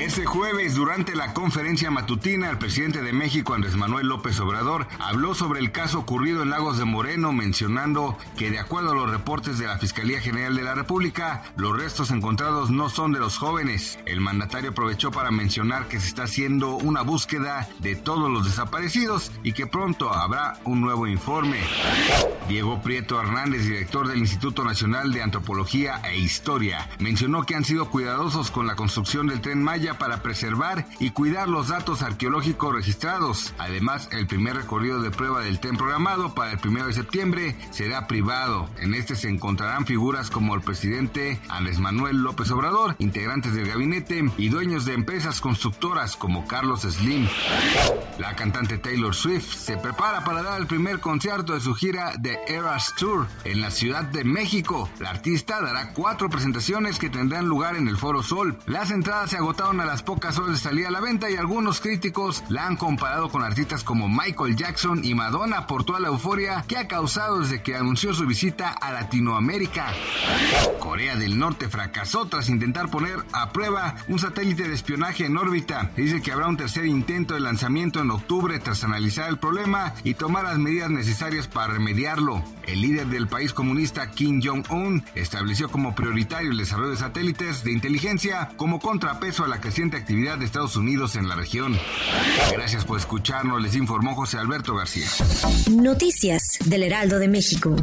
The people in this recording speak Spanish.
Este jueves, durante la conferencia matutina, el presidente de México, Andrés Manuel López Obrador, habló sobre el caso ocurrido en Lagos de Moreno, mencionando que de acuerdo a los reportes de la Fiscalía General de la República, los restos encontrados no son de los jóvenes. El mandatario aprovechó para mencionar que se está haciendo una búsqueda de todos los desaparecidos y que pronto habrá un nuevo informe. Diego Prieto Hernández, director del Instituto Nacional de Antropología e Historia, mencionó que han sido cuidadosos con la construcción del tren Maya para preservar y cuidar los datos arqueológicos registrados. Además, el primer recorrido de prueba del tren programado para el 1 de septiembre será privado. En este se encontrarán figuras como el presidente Andrés Manuel López Obrador, integrantes del gabinete y dueños de empresas constructoras como Carlos Slim. La cantante Taylor Swift se prepara para dar el primer concierto de su gira de Eras Tour en la Ciudad de México. La artista dará cuatro presentaciones que tendrán lugar en el Foro Sol. Las entradas se agotaron a las pocas horas de salir a la venta y algunos críticos la han comparado con artistas como Michael Jackson y Madonna por toda la euforia que ha causado desde que anunció su visita a Latinoamérica. Corea del Norte fracasó tras intentar poner a prueba un satélite de espionaje en órbita. Dice que habrá un tercer intento de lanzamiento en octubre tras analizar el problema y tomar las medidas necesarias para remediarlo. El líder del país comunista Kim Jong-un estableció como prioritario el desarrollo de satélites de inteligencia como contrapeso a la creciente actividad de Estados Unidos en la región. Gracias por escucharnos, les informó José Alberto García. Noticias del Heraldo de México.